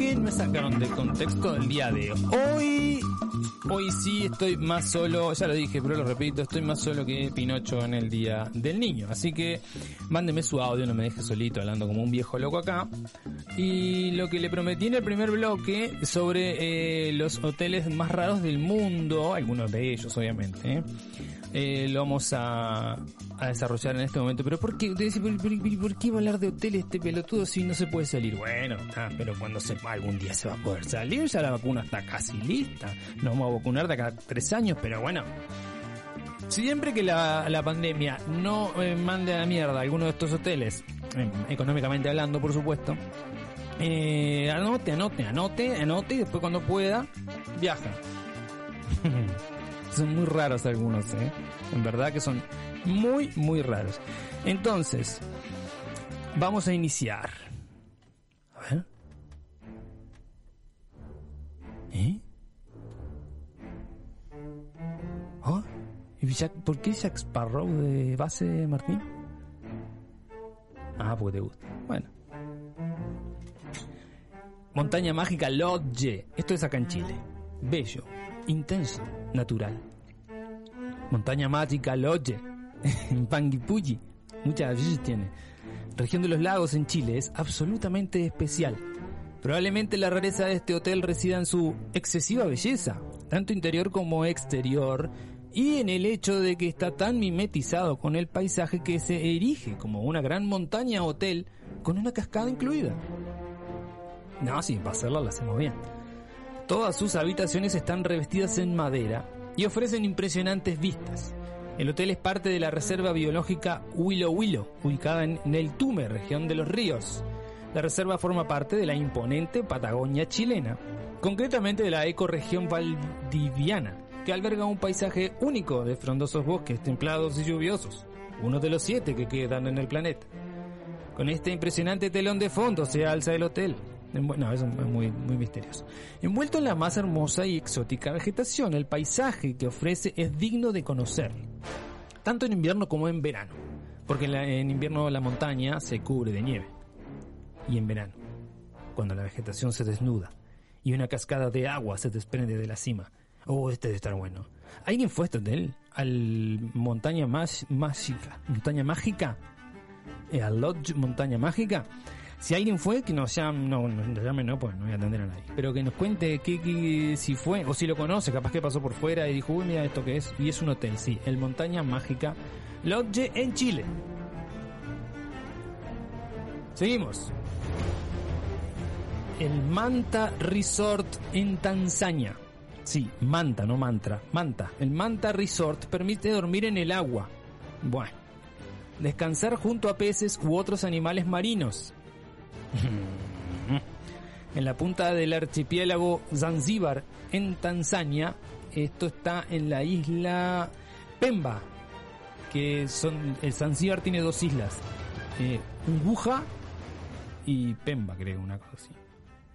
Me sacaron de contexto del día de hoy. Hoy sí estoy más solo, ya lo dije, pero lo repito, estoy más solo que Pinocho en el día del niño. Así que mándeme su audio, no me deje solito hablando como un viejo loco acá. Y lo que le prometí en el primer bloque sobre eh, los hoteles más raros del mundo, algunos de ellos obviamente, ¿eh? Eh, lo vamos a, a desarrollar en este momento. Pero ¿por qué? Usted dice, ¿por, por, qué va a hablar de hotel este pelotudo si no se puede salir? Bueno, ah, pero cuando se algún día se va a poder salir, ya la vacuna está casi lista. Nos vamos a vacunar de acá a tres años, pero bueno. Siempre que la, pandemia no eh, mande a la mierda a alguno de estos hoteles, eh, económicamente hablando, por supuesto, eh, anote, anote, anote, anote y después cuando pueda, viaja. son muy raros algunos, ¿eh? En verdad que son muy, muy raros. Entonces, vamos a iniciar. A ver. ¿Eh? ¿Oh? ¿Y Jack- ¿Por qué Jack Sparrow de base, Martín? Ah, porque te gusta. Bueno. Montaña Mágica Lodge. Esto es acá en Chile. Bello, intenso, natural. Montaña Mágica Lodge. En Panguipulli. Muchas veces tiene. Región de los lagos en Chile es absolutamente especial. Probablemente la rareza de este hotel resida en su excesiva belleza, tanto interior como exterior, y en el hecho de que está tan mimetizado con el paisaje que se erige como una gran montaña hotel con una cascada incluida. No, para hacerla la hacemos bien. Todas sus habitaciones están revestidas en madera y ofrecen impresionantes vistas. El hotel es parte de la Reserva Biológica Huilo Huilo, ubicada en Neltume, región de los ríos. La reserva forma parte de la imponente Patagonia chilena, concretamente de la ecorregión valdiviana, que alberga un paisaje único de frondosos bosques templados y lluviosos, uno de los siete que quedan en el planeta. Con este impresionante telón de fondo se alza el hotel. No, es muy, muy misterioso. Envuelto en la más hermosa y exótica vegetación, el paisaje que ofrece es digno de conocer. Tanto en invierno como en verano. Porque en, invierno la montaña se cubre de nieve. Y en verano, cuando la vegetación se desnuda y una cascada de agua se desprende de la cima. Oh, este debe estar bueno. ¿Alguien fue este hotel? ¿Al Montaña Más- Mágica? ¿Montaña Mágica? eh, al Lodge Montaña Mágica. Si alguien fue, que nos llame, no, no, llame no, pues no voy a atender a nadie. Pero que nos cuente qué- si fue, o si lo conoce, capaz que pasó por fuera y dijo, uy, mira esto que es. Y es un hotel, sí, el Montaña Mágica Lodge en Chile. Seguimos. El Manta Resort en Tanzania. Sí, Manta, no mantra. Manta. El Manta Resort permite dormir en el agua. Bueno. Descansar junto a peces u otros animales marinos. en la punta del archipiélago Zanzíbar, en Tanzania. Esto está en la isla Pemba. Que son. El Zanzíbar tiene dos islas. Eh, Unguja y Pemba, creo, una cosa así.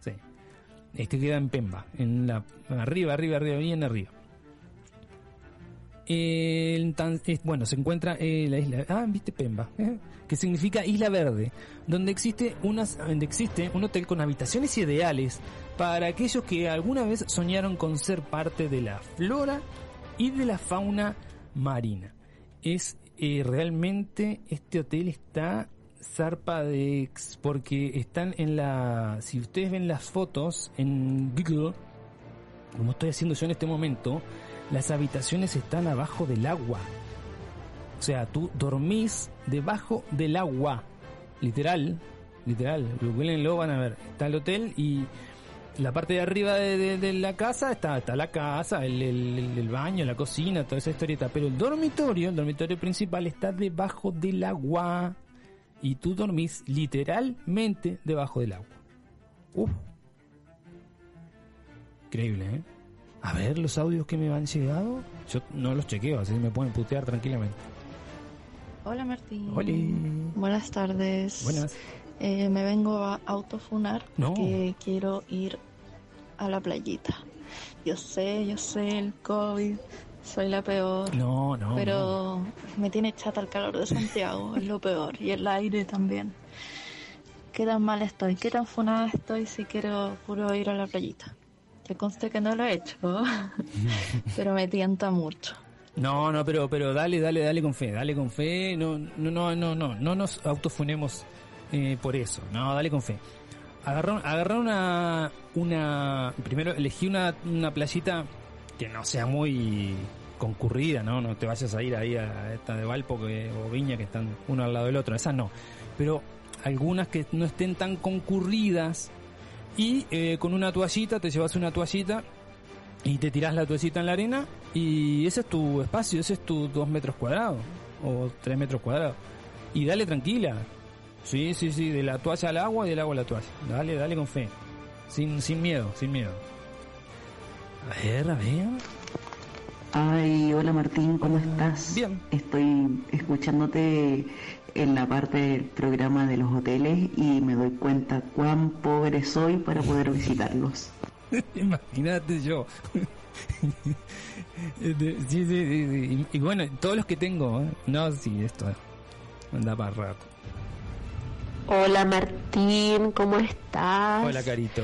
Sí. Es que queda en Pemba, en la arriba, arriba, arriba, bien arriba. El es- bueno, se encuentra eh, la isla, ah, viste Pemba, eh, que significa isla verde, donde existe unas, donde existe un hotel con habitaciones ideales para aquellos que alguna vez soñaron con ser parte de la flora y de la fauna marina. Es eh, realmente este hotel está zarpa de ex porque están en la si ustedes ven las fotos en Google como estoy haciendo yo en este momento las habitaciones están abajo del agua o sea tú dormís debajo del agua literal literal lo van a ver está el hotel y la parte de arriba de, la casa está, está la casa, el baño, la cocina, toda esa historieta. Pero el dormitorio, el dormitorio principal está debajo del agua. Y tú dormís literalmente debajo del agua. Uf. Increíble, ¿eh? A ver los audios que me han llegado. Yo no los chequeo, así me pueden putear tranquilamente. Hola Martín. Oli. Buenas tardes. Buenas. Eh, me vengo a autofunar No. porque quiero ir a la playita. Yo sé, yo sé, el COVID, soy la peor. No, no. pero me tiene chata el calor de Santiago, es lo peor. Y el aire también. qué tan mal estoy, qué tan funada estoy si quiero puro ir a la playita. Que conste que no lo he hecho, pero me tienta mucho. No, no, pero, pero dale, dale, dale con fe, dale con fe, no, no, no, no, no, no nos autofunemos eh, por eso, no, dale con fe. Agarrar, agarrar una, una, primero elegí una, una playita que no sea muy concurrida, ¿no? No te vayas a ir ahí a esta de Valpo que, o Viña que están uno al lado del otro, esas no. Pero algunas que no estén tan concurridas y eh, con una toallita, te llevas una toallita y te tiras la toallita en la arena y ese es tu espacio, ese es tu dos metros cuadrados o tres metros cuadrados. Y dale tranquila. Sí, sí, sí, de la toalla al agua y del agua a la toalla. Dale, dale con fe. Sin, sin miedo, sin miedo. A ver, a ver. Ay, hola Martín, ¿cómo estás? Bien. Estoy escuchándote en la parte del programa de los hoteles y me doy cuenta cuán pobre soy para poder visitarlos. Imagínate yo. sí, sí, sí, Y, bueno, todos los que tengo, ¿eh? no, sí, esto anda para rato. Hola Martín, ¿cómo estás? Hola Carito.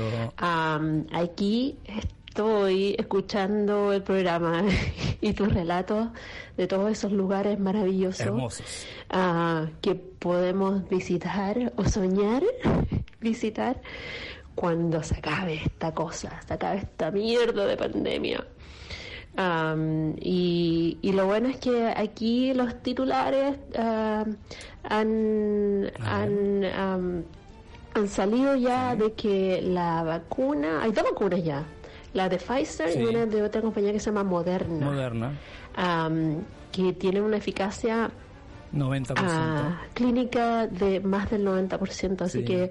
aquí estoy escuchando el programa y tus relatos de todos esos lugares maravillosos Hermosos. ah, que podemos visitar o soñar visitar cuando se acabe esta cosa, se acabe esta mierda de pandemia. Y, y lo bueno es que aquí los titulares am, han, han, am, han salido ya de que la vacuna, hay dos vacunas ya, la de Pfizer Sí. y una de otra compañía que se llama Moderna, Moderna, que tienen una eficacia 90%. ah, clínica de más del 90%, así Sí. que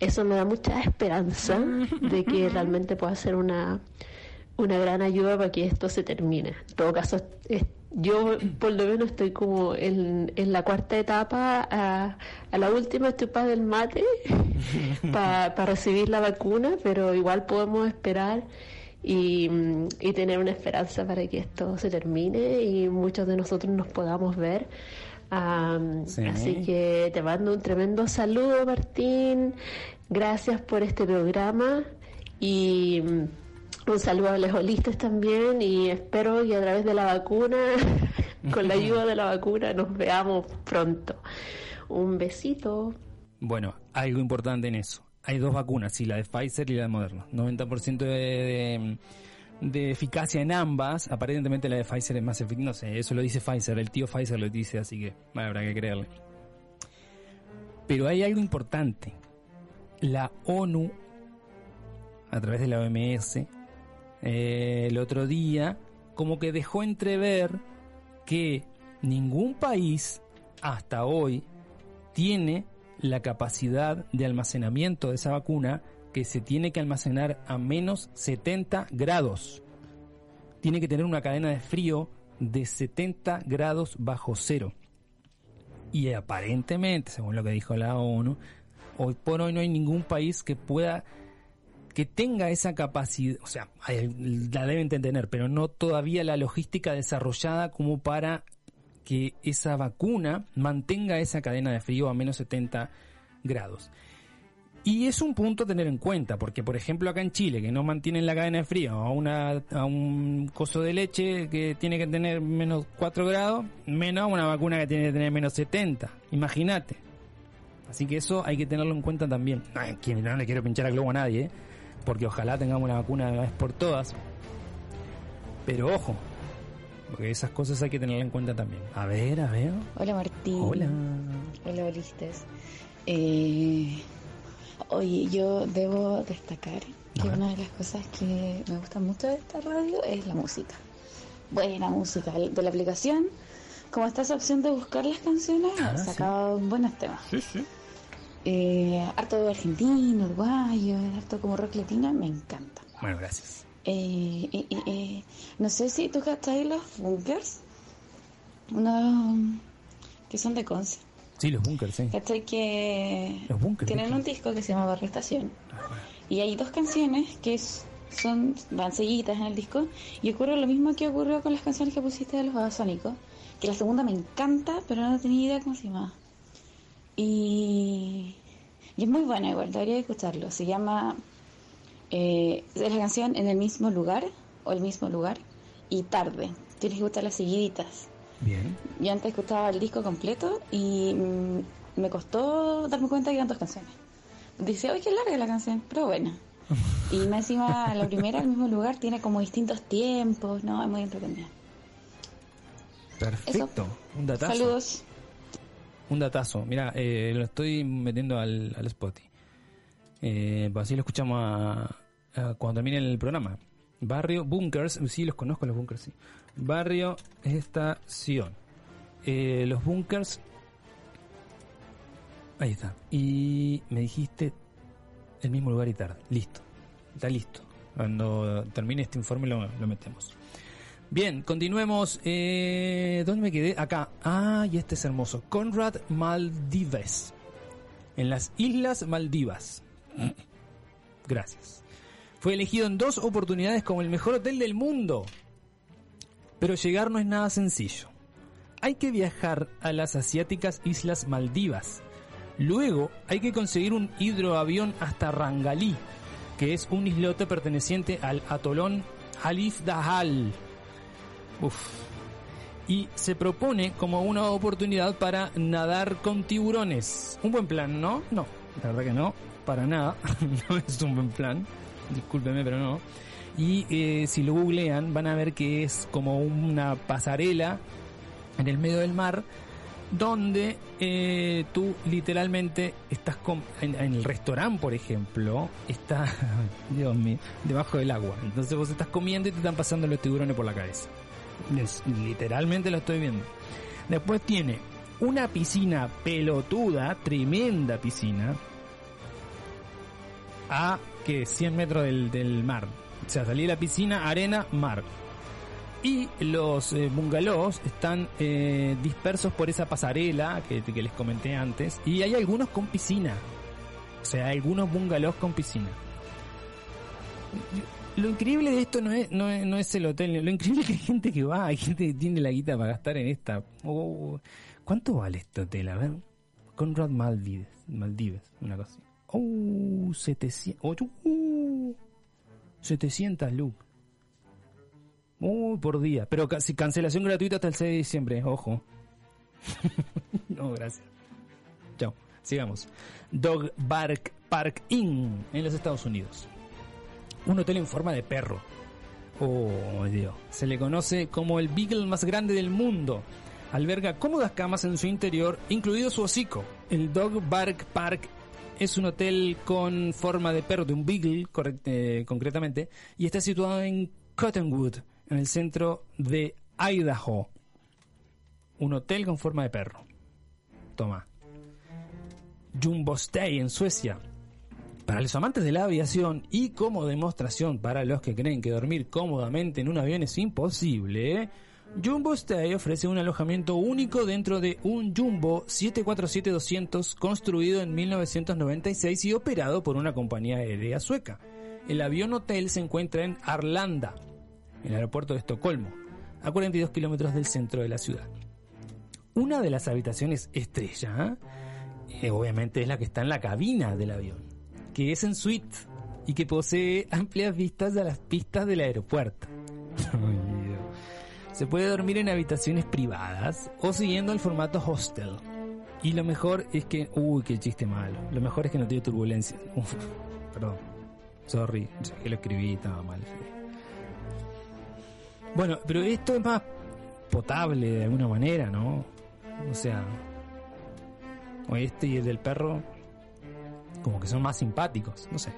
eso me da mucha esperanza de que realmente pueda ser una, una gran ayuda para que esto se termine. En todo caso, es- yo por lo menos estoy como en, en la cuarta etapa, a, a la última estoy para del mate, para recibir la vacuna, pero igual podemos esperar y, y tener una esperanza para que esto se termine y muchos de nosotros nos podamos ver. Sí. Así que te mando un tremendo saludo, Martín. Gracias por este programa y mm, un saludo a los holistas también y espero que a través de la vacuna, con la ayuda de la vacuna, nos veamos pronto. Un besito. Bueno, algo importante en eso. Hay dos vacunas, sí, la de Pfizer y la de Moderna. 90% de, de, de eficacia en ambas. Aparentemente la de Pfizer es más efectiva. No sé, eso lo dice Pfizer. El tío Pfizer lo dice, así que bueno, habrá que creerle. Pero hay algo importante. La ONU, a través de la OMS, eh, el otro día, como que dejó entrever que ningún país hasta hoy tiene la capacidad de almacenamiento de esa vacuna que se tiene que almacenar a menos 70 grados. Tiene que tener una cadena de frío de 70 grados bajo cero. Y aparentemente, según lo que dijo la ONU, hoy por hoy no hay ningún país que pueda que tenga esa capacidad, o sea, la deben tener, pero no todavía la logística desarrollada como para que esa vacuna mantenga esa cadena de frío a menos 70 grados. Y es un punto a tener en cuenta, porque por ejemplo acá en Chile, que no mantienen la cadena de frío a, una, a un coso de leche que tiene que tener menos 4 grados, menos una vacuna que tiene que tener menos 70. Imagínate. Así que eso hay que tenerlo en cuenta también. Ay, que no le quiero pinchar a globo a nadie, ¿eh? porque ojalá tengamos una vacuna de una vez por todas. Pero ojo, porque esas cosas hay que tenerlas en cuenta también. A ver, a ver. Hola Martín. Hola. Hola Olistes. Eh, oye, yo debo destacar que una de las cosas que me gusta mucho de esta radio es la música. Buena música de la aplicación. Como está esa opción de buscar las canciones, Ah, sacado buenos temas. Sí, sí. Eh, harto argentino, uruguayo, harto como rock latino, me encanta. Bueno, gracias. Eh, eh, no sé si tú cachai los bunkers, unos que son de Conce. Sí, los bunkers, sí. ¿Cachai? Que Los bunkers. tienen un disco que se llama Barrio Estación. Y hay dos canciones que son, van seguidas en el disco. Y ocurre lo mismo que ocurrió con las canciones que pusiste de los Babasónicos. Que la segunda me encanta, pero no tenía idea cómo se llamaba. Y, Y es muy buena igual, debería escucharlo. Se llama, eh, es la canción En el mismo lugar, o El mismo lugar, y Tarde. Tienes que escuchar las seguiditas. Bien. Yo antes escuchaba el disco completo y mm, me costó darme cuenta que eran dos canciones. Dice, oye, qué larga la canción, pero bueno. Y más encima, la primera, el mismo lugar, tiene como distintos tiempos, ¿no? Es muy entretenida. Perfecto. Un datazo. Saludos. Un datazo. Mira, eh, lo estoy metiendo al, al Spotify. Eh, pues así lo escuchamos a- a cuando termine el programa. Barrio Bunkers, sí los conozco los Bunkers, sí. Barrio Estación. Eh, los Bunkers. Ahí está. Y me dijiste el mismo lugar y tarde. Listo. Está listo. Cuando termine este informe lo, metemos. Bien, continuemos. Eh, ¿Dónde me quedé? Acá. Ah, y este es hermoso. Conrad Maldives. En las Islas Maldivas. Gracias. Fue elegido en dos oportunidades como el mejor hotel del mundo. Pero llegar no es nada sencillo. Hay que viajar a las asiáticas Islas Maldivas. Luego hay que conseguir un hidroavión hasta Rangalí, que es un islote perteneciente al atolón Halif Dahal. Uf. Y se propone como una oportunidad para nadar con tiburones. Un buen plan, ¿no? No, la verdad que no, para nada. no es un buen plan. Discúlpeme, pero no. Y eh, si lo googlean, van a ver que es como una pasarela en el medio del mar donde eh, tú literalmente estás com- en, el restaurante, por ejemplo, está, Dios mío, debajo del agua. Entonces vos estás comiendo y te están pasando los tiburones por la cabeza. Literalmente lo estoy viendo. Después tiene una piscina pelotuda, tremenda piscina, a que 100 metros del mar. O sea, salí de la piscina, arena, mar. Y los eh, bungalows están eh, dispersos por esa pasarela que, les comenté antes. Y hay algunos con piscina. O sea, algunos bungalows con piscina. Lo increíble de esto no es, no es, no es el hotel. Lo increíble es que hay gente que va, hay gente que tiene la guita para gastar en esta. Oh, ¿Cuánto vale este hotel? A ver. Conrad Maldives. Maldives, una cosa así. Oh, 700. oh, uh, 700 lug. Uy, por día. Pero casi cancelación gratuita hasta el 6 de diciembre, ojo. no, gracias. Chao. Sigamos. Dog Bark Park Inn en los Estados Unidos. Un hotel en forma de perro. Oh, Dios. Se le conoce como el Beagle más grande del mundo. Alberga cómodas camas en su interior, incluido su hocico. El Dog Bark Park es un hotel con forma de perro, de un Beagle eh, concretamente, y está situado en Cottonwood, en el centro de Idaho. Un hotel con forma de perro. Toma. Jumbo Stay en Suecia. Para los amantes de la aviación y como demostración para los que creen que dormir cómodamente en un avión es imposible, Jumbo Stay ofrece un alojamiento único dentro de un Jumbo 747-200 construido en 1996 y operado por una compañía aérea sueca. El avión hotel se encuentra en Arlanda, en el aeropuerto de Estocolmo, a 42 kilómetros del centro de la ciudad. Una de las habitaciones estrella, eh, obviamente, es la que está en la cabina del avión, que es en suite y que posee amplias vistas a las pistas del aeropuerto. Se puede dormir en habitaciones privadas o siguiendo el formato hostel. Y lo mejor es que... Uy, qué chiste malo. Lo mejor es que no tiene turbulencia. Uf, perdón. Sorry. sé que lo escribí, estaba mal. Bueno, pero esto es más potable de alguna manera, ¿no? O sea... O este y el del perro... Como que son más simpáticos, no sé.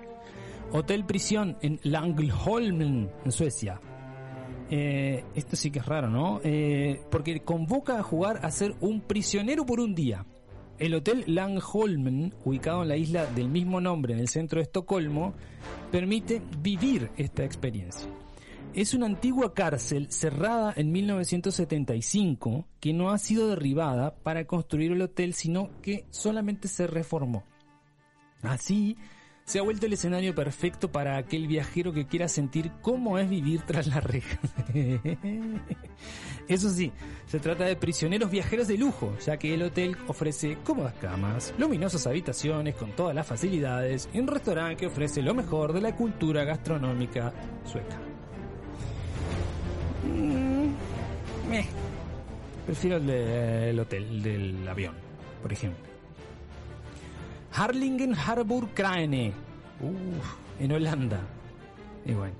Hotel Prisión en Langholmen, en Suecia. Eh, esto sí que es raro, ¿no? Eh, porque convoca a jugar a ser un prisionero por un día. El Hotel Langholmen, ubicado en la isla del mismo nombre en el centro de Estocolmo, permite vivir esta experiencia. Es una antigua cárcel cerrada en 1975 que no ha sido derribada para construir el hotel, sino que solamente se reformó. Así se ha vuelto el escenario perfecto para aquel viajero que quiera sentir cómo es vivir tras la reja. Eso sí, se trata de prisioneros viajeros de lujo, ya que el hotel ofrece cómodas camas, luminosas habitaciones con todas las facilidades y un restaurante que ofrece lo mejor de la cultura gastronómica sueca. Mm. Prefiero el del hotel, del avión, por ejemplo. Harlingen Harbour Kraene. Uf, en Holanda. Y bueno,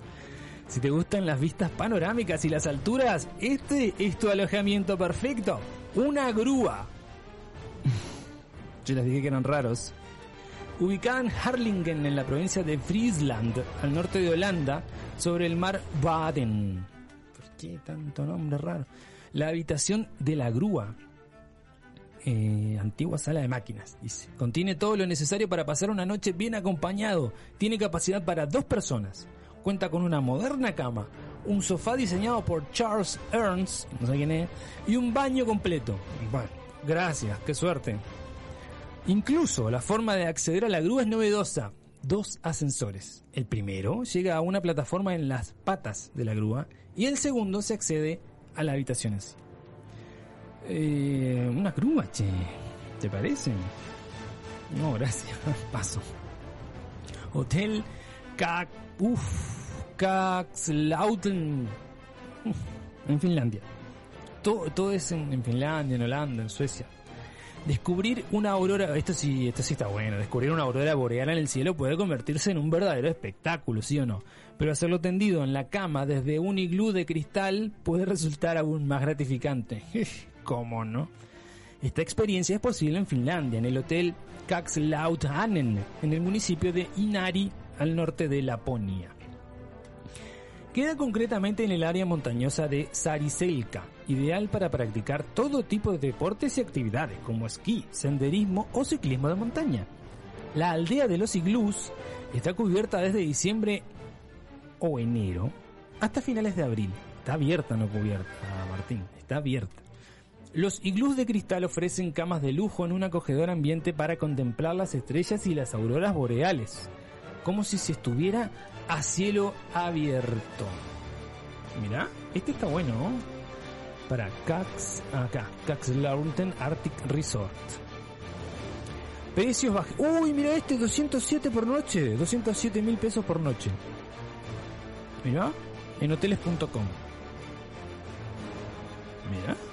si te gustan las vistas panorámicas y las alturas, este es tu alojamiento perfecto. Una grúa. Yo les dije que eran raros. Ubicada en Harlingen, en la provincia de Friesland, al norte de Holanda, sobre el mar Baden. ¿Por qué tanto nombre raro? La habitación de la grúa eh, antigua sala de máquinas, dice. Contiene todo lo necesario para pasar una noche bien acompañado. Tiene capacidad para dos personas. Cuenta con una moderna cama, un sofá diseñado por Charles Ernst, no sé quién es, y un baño completo. Bueno, gracias, qué suerte. Incluso la forma de acceder a la grúa es novedosa. Dos ascensores. El primero llega a una plataforma en las patas de la grúa y el segundo se accede a la habitación en sí. Eh, una grúa, che. ¿Te parece? No, gracias. Paso. Hotel Kak... Uf, Kakslauten. En Finlandia. Todo, todo es en, en Finlandia, en Holanda, en Suecia. Descubrir una aurora, esto sí, esto sí está bueno, descubrir una aurora boreal en el cielo puede convertirse en un verdadero espectáculo, ¿sí o no? Pero hacerlo tendido en la cama desde un iglú de cristal puede resultar aún más gratificante. ¿Cómo no? Esta experiencia es posible en Finlandia, en el hotel Kakslautanen, en el municipio de Inari, al norte de Laponia. Queda concretamente en el área montañosa de Sariselka, ideal para practicar todo tipo de deportes y actividades como esquí, senderismo o ciclismo de montaña. La aldea de los iglús está cubierta desde diciembre o enero hasta finales de abril. Está abierta, no cubierta, Martín, está abierta. Los iglús de cristal ofrecen camas de lujo en un acogedor ambiente para contemplar las estrellas y las auroras boreales, como si se estuviera a cielo abierto. Mira, este está bueno. ¿no? Para Cax, acá, Caxlaurten Arctic Resort. Precios bajos. Uy, mira este, 207 por noche. 207 mil pesos por noche. Mira, en hoteles.com. Mira.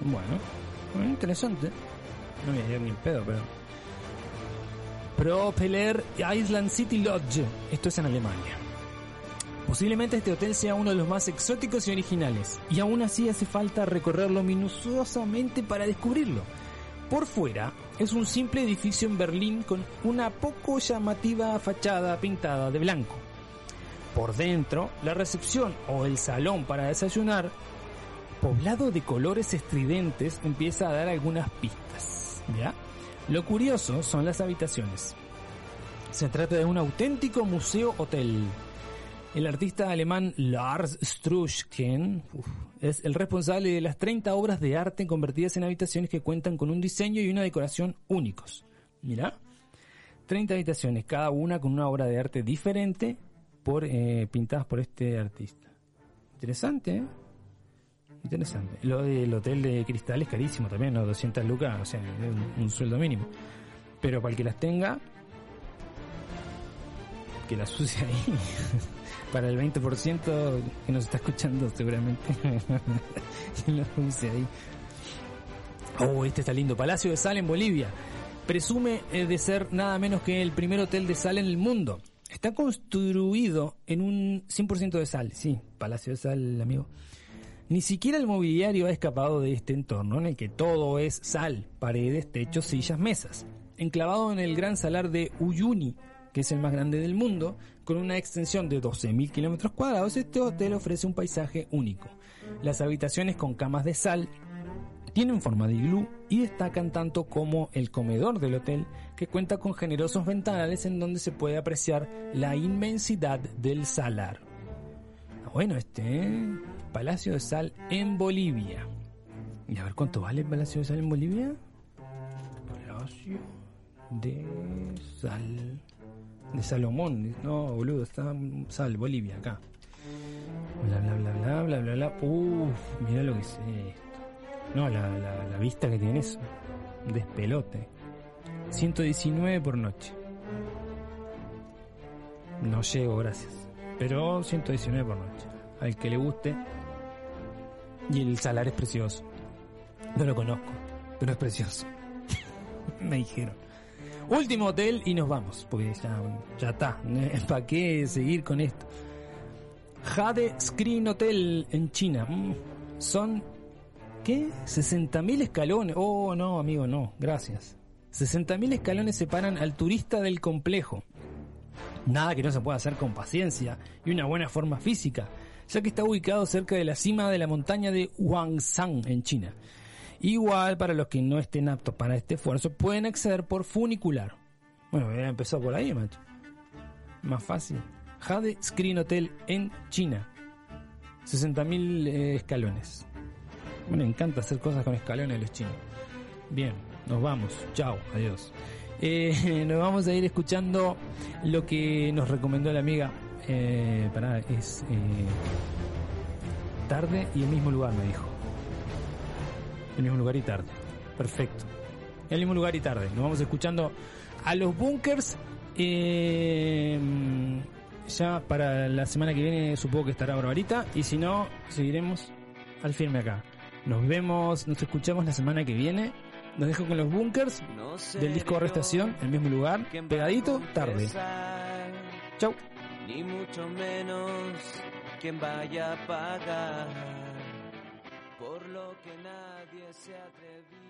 Bueno, bueno, interesante. No voy a ni en pedo, pero. Propeller Island City Lodge. Esto es en Alemania. Posiblemente este hotel sea uno de los más exóticos y originales, y aún así hace falta recorrerlo minuciosamente para descubrirlo. Por fuera, es un simple edificio en Berlín con una poco llamativa fachada pintada de blanco. Por dentro, la recepción o el salón para desayunar, poblado de colores estridentes, empieza a dar algunas pistas. ¿Ya? Lo curioso son las habitaciones. Se trata de un auténtico museo hotel. El artista alemán Lars Struschken es el responsable de las 30 obras de arte convertidas en habitaciones que cuentan con un diseño y una decoración únicos. Mira, 30 habitaciones, cada una con una obra de arte diferente eh, pintadas por este artista. Interesante, ¿eh? Interesante. Lo del hotel de cristal es carísimo también, ¿no? 200 lucas, o sea, es un, un sueldo mínimo. Pero para el que las tenga, que las use ahí. para el 20% que nos está escuchando seguramente. que las use ahí. Oh, este está lindo. Palacio de Sal en Bolivia. Presume eh, de ser nada menos que el primer hotel de sal en el mundo. Está construido en un 100% de sal. Sí, Palacio de Sal, amigo. Ni siquiera el mobiliario ha escapado de este entorno en el que todo es sal, paredes, techos, sillas, mesas. Enclavado en el gran salar de Uyuni, que es el más grande del mundo, con una extensión de 12.000 kilómetros cuadrados, este hotel ofrece un paisaje único. Las habitaciones con camas de sal tienen forma de iglú y destacan tanto como el comedor del hotel, que cuenta con generosos ventanales en donde se puede apreciar la inmensidad del salar. Bueno, este ¿eh? Palacio de Sal en Bolivia. Y a ver cuánto vale el Palacio de Sal en Bolivia. Palacio de Sal. De Salomón. No, boludo, está Sal, Bolivia, acá. Bla, bla, bla, bla, bla, bla, bla. Uf, mira lo que es esto. No, la, la, la vista que tiene eso. Despelote. 119 por noche. No llego, gracias. Pero 119 por noche. Al que le guste. Y el salar es precioso. No lo conozco, pero es precioso. Me dijeron. Último hotel y nos vamos, porque ya, ya está. ¿Para qué seguir con esto? Jade Screen Hotel en China. Mm, Son, ¿qué? 60.000 escalones. Oh, no, amigo, no. Gracias. 60.000 escalones separan al turista del complejo. Nada que no se pueda hacer con paciencia y una buena forma física, ya que está ubicado cerca de la cima de la montaña de Huangshan en China. Igual para los que no estén aptos para este esfuerzo pueden acceder por funicular. Bueno, voy a por ahí, macho. Más fácil. Jade Screen Hotel en China. 60.000 eh, escalones. Bueno, encanta hacer cosas con escalones los chinos. Bien, nos vamos. Chao, adiós. Eh, nos vamos a ir escuchando lo que nos recomendó la amiga. Eh, pará, es eh, tarde y el mismo lugar, me dijo. El mismo lugar y tarde. Perfecto. El mismo lugar y tarde. Nos vamos escuchando a los bunkers. eh, ya para la semana que viene supongo que estará Barbarita. Y si no, seguiremos al firme acá. Nos vemos, nos escuchamos la semana que viene. Nos dejo con los bunkers del disco Arrestación, el mismo lugar, pegadito, tarde. Chau. Ni mucho menos quien vaya a pagar por lo que nadie se ha atrevido a decir.